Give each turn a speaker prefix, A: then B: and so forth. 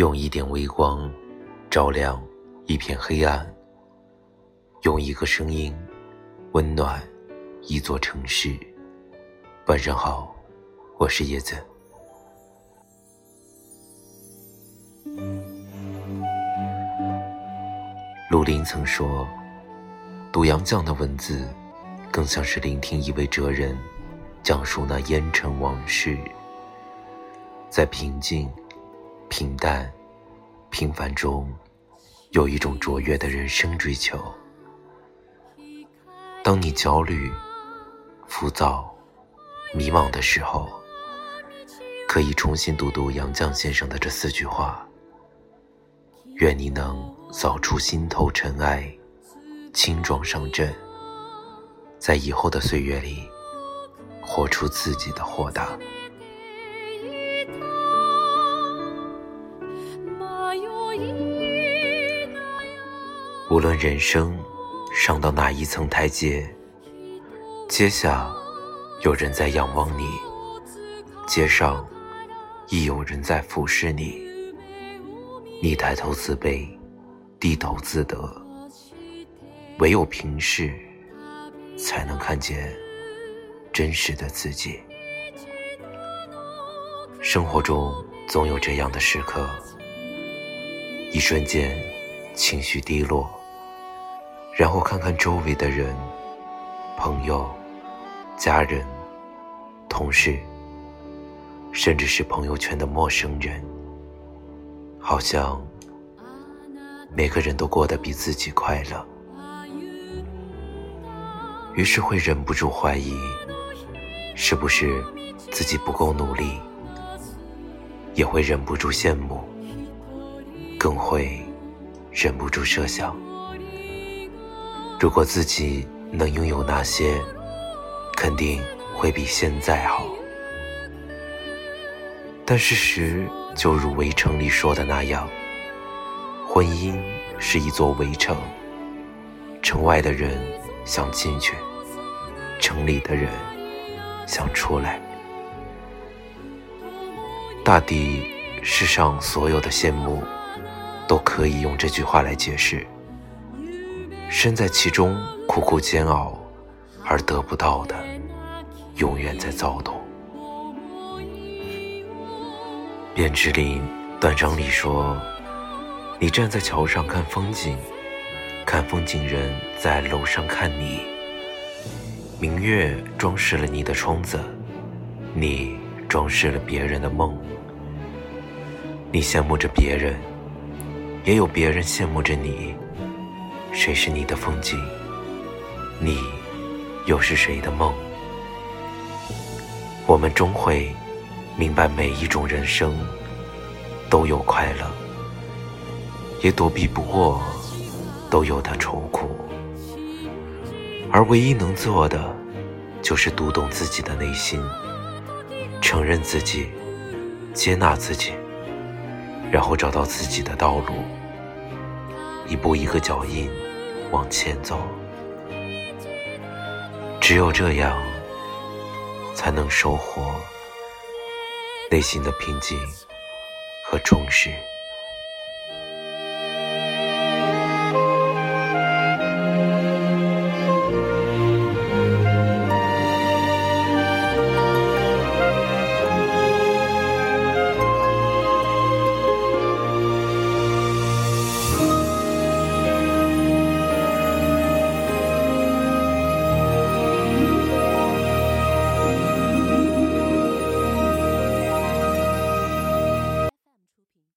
A: 用一点微光照亮一片黑暗，用一个声音温暖一座城市。晚上好，我是叶子。鲁林曾说，读杨绛的文字，更像是聆听一位哲人讲述那烟尘往事，在平静。平淡、平凡中，有一种卓越的人生追求。当你焦虑、浮躁、迷茫的时候，可以重新读读杨绛先生的这四句话。愿你能扫除心头尘埃，轻装上阵，在以后的岁月里，活出自己的豁达。无论人生上到哪一层台阶，阶下有人在仰望你，阶上亦有人在俯视你。你抬头自卑，低头自得，唯有平视，才能看见真实的自己。生活中总有这样的时刻，一瞬间情绪低落。然后看看周围的人、朋友、家人、同事，甚至是朋友圈的陌生人，好像每个人都过得比自己快乐，于是会忍不住怀疑，是不是自己不够努力，也会忍不住羡慕，更会忍不住设想。如果自己能拥有那些，肯定会比现在好。但事实就如《围城》里说的那样，婚姻是一座围城，城外的人想进去，城里的人想出来。大抵世上所有的羡慕，都可以用这句话来解释。身在其中，苦苦煎熬，而得不到的，永远在躁动。卞之琳断章里说：“你站在桥上看风景，看风景人在楼上看你。明月装饰了你的窗子，你装饰了别人的梦。你羡慕着别人，也有别人羡慕着你。”谁是你的风景？你又是谁的梦？我们终会明白，每一种人生都有快乐，也躲避不过都有的愁苦。而唯一能做的，就是读懂自己的内心，承认自己，接纳自己，然后找到自己的道路。一步一个脚印往前走，只有这样，才能收获内心的平静和充实。